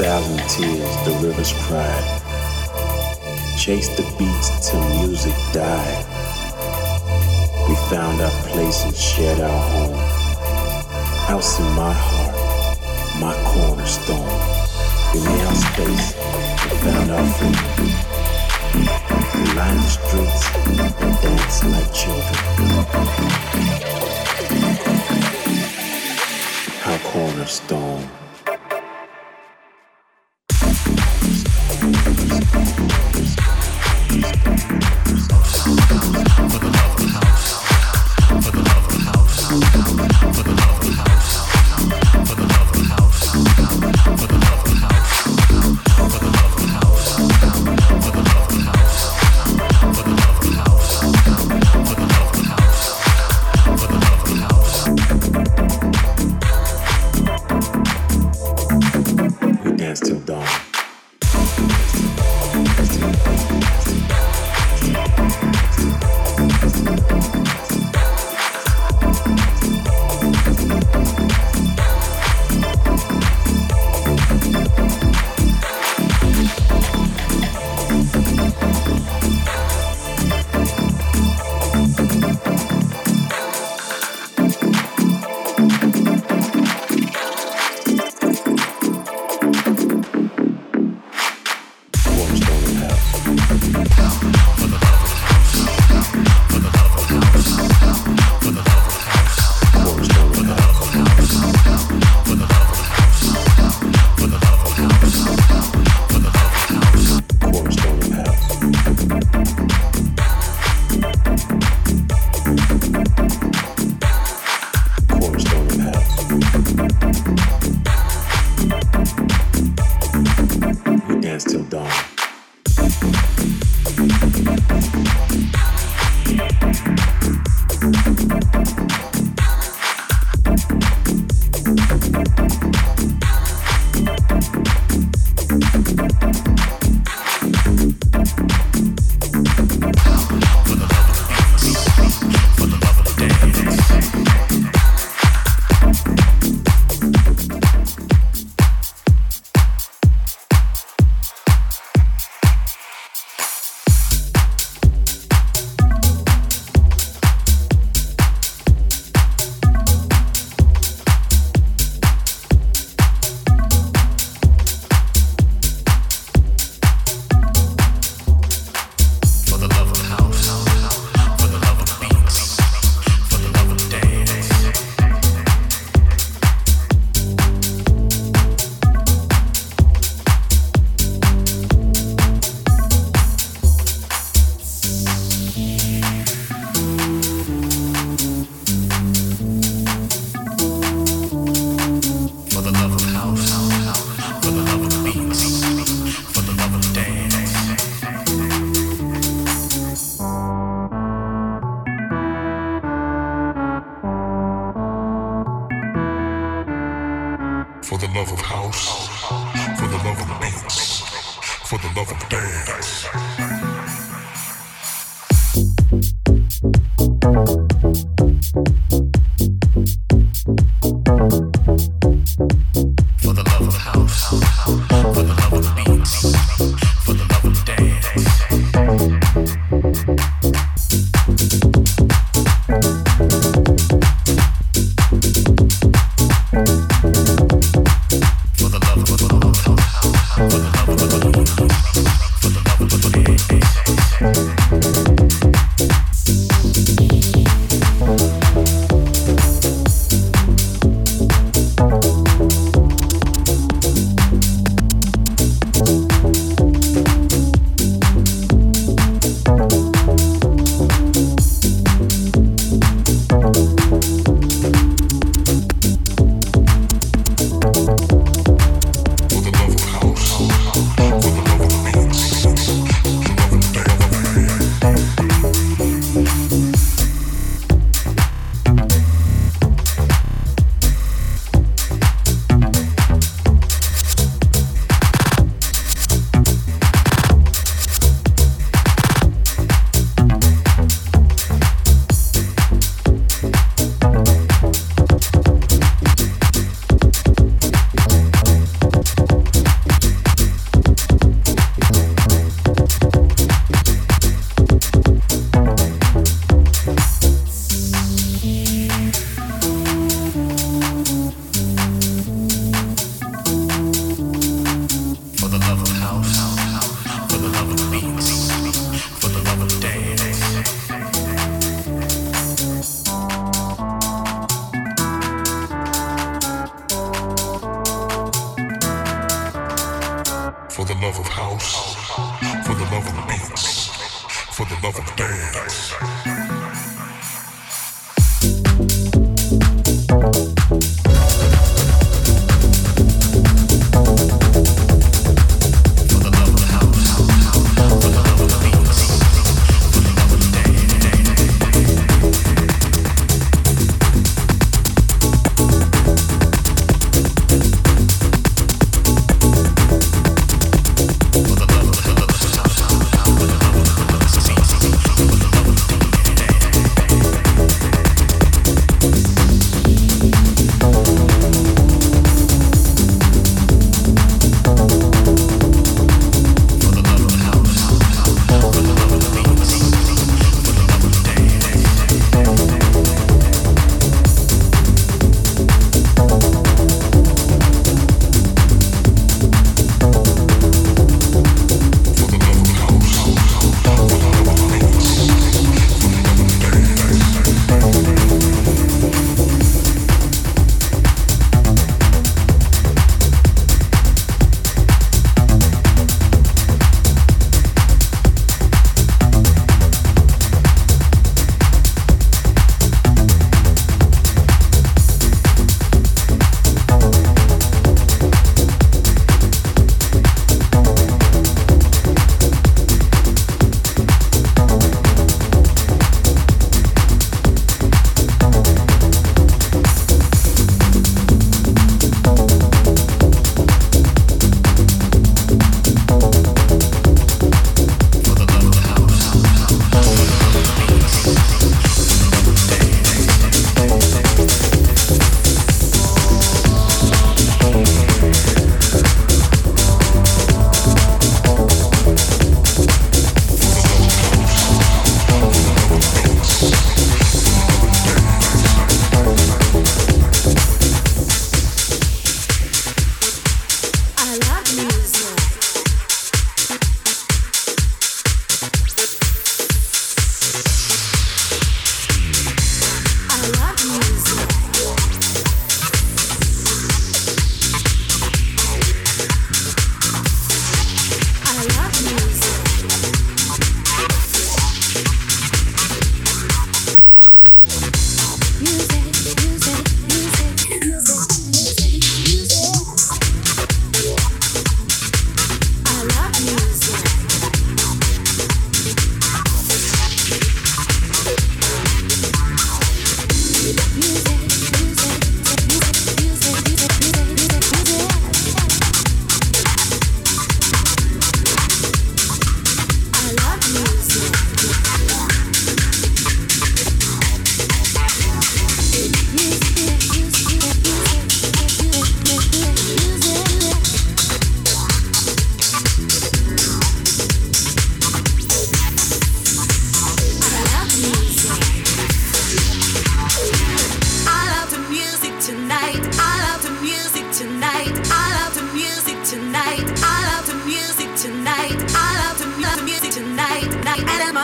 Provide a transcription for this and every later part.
Chased the river's pride. Chase the beats till music died. We found our place and shared our home. House in my heart, my cornerstone. We made our space and found our freedom. We lined the streets and danced like children. Our cornerstone.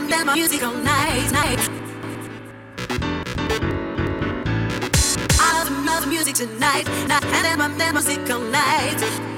on love music tonight. I love, love music tonight, night.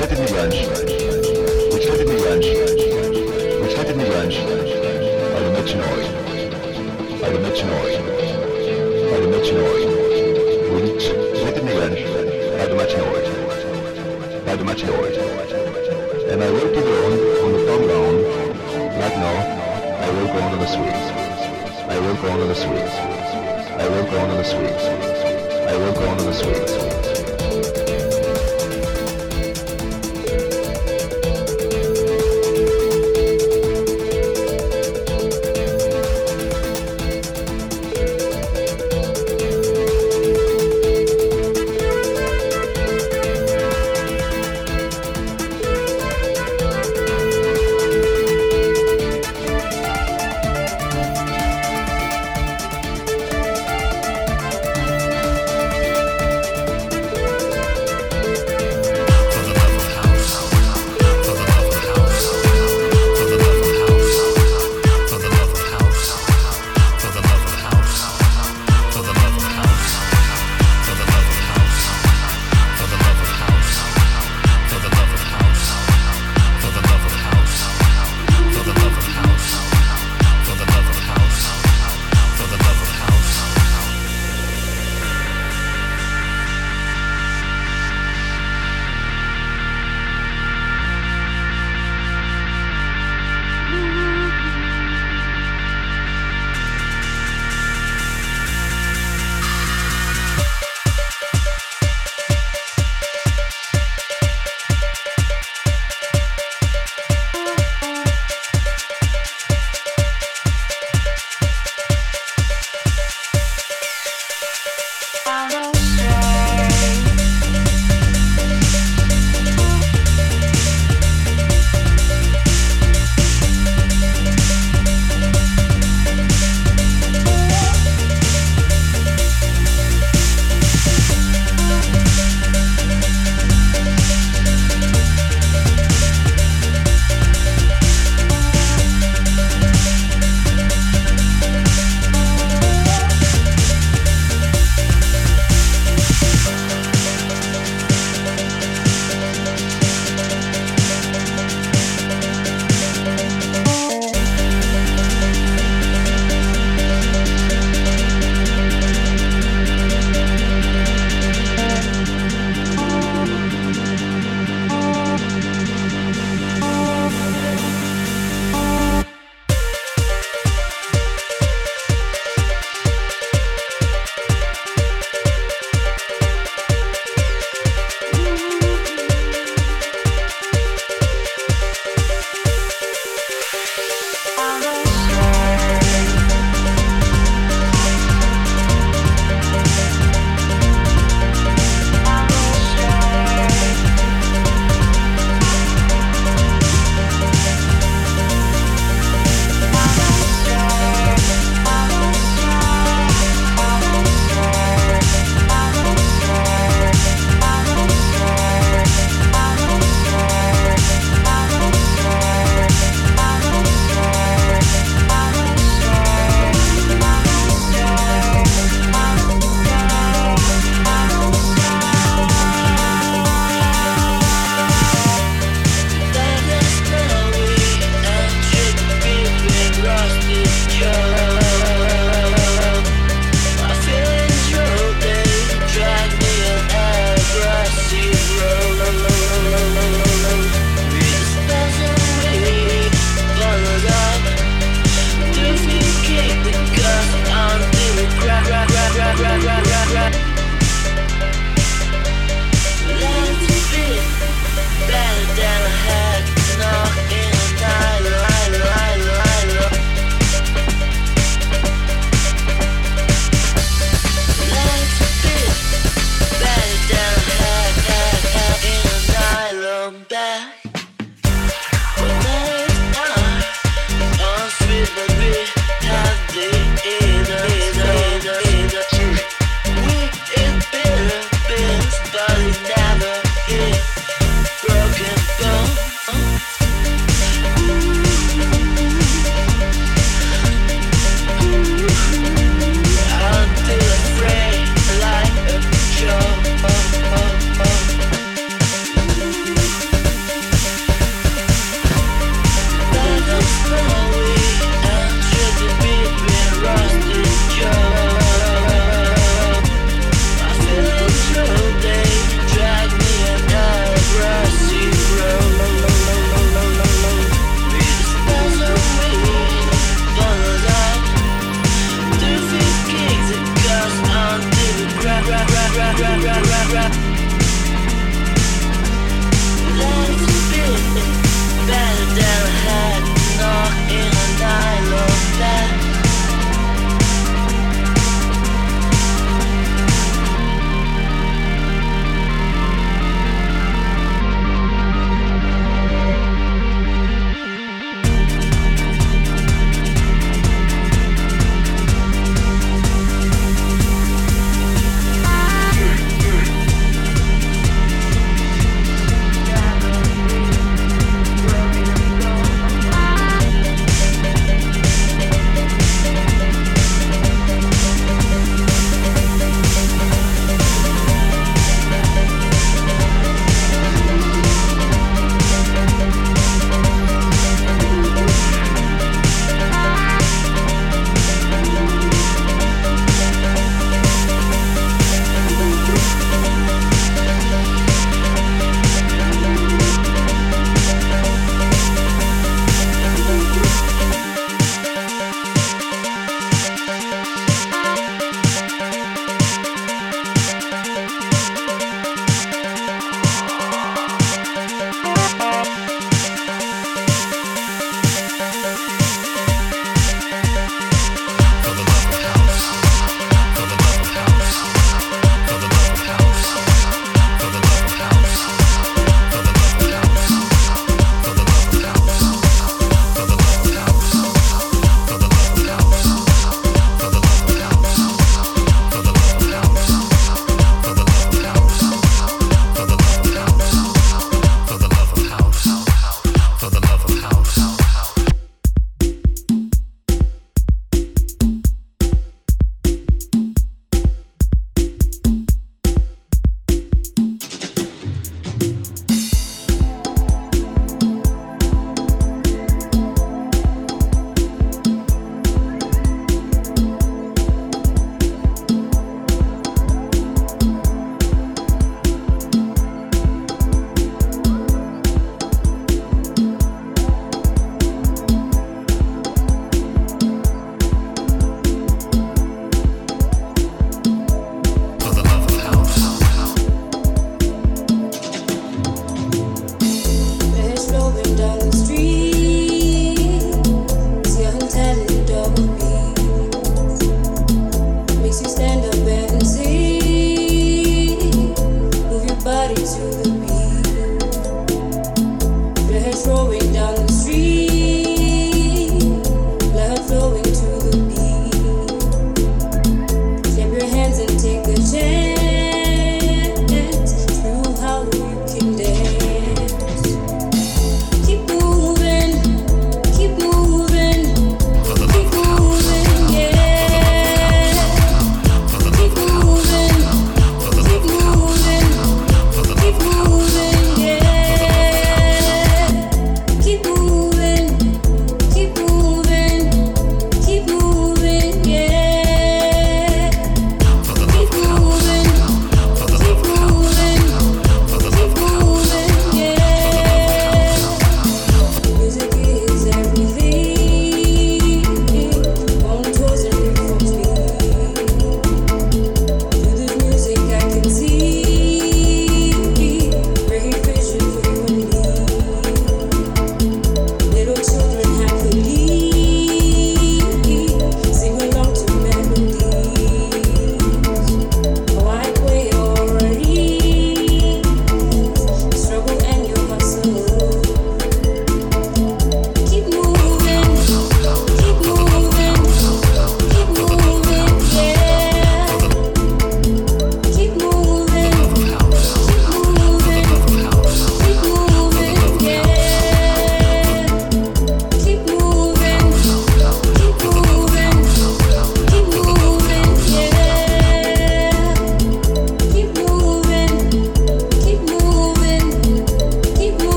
hättet mich rein? Ich hättet mich rein? Ich hättet mich rein? Alle Menschen euch. Alle Menschen euch. Alle Menschen euch. Und hättet mich rein? Alle Menschen euch. Alle Menschen euch. And I wrote it on on the thumb down. Right now, I will go on the swings. I will on the streets. I will go on the swings. I will on the streets.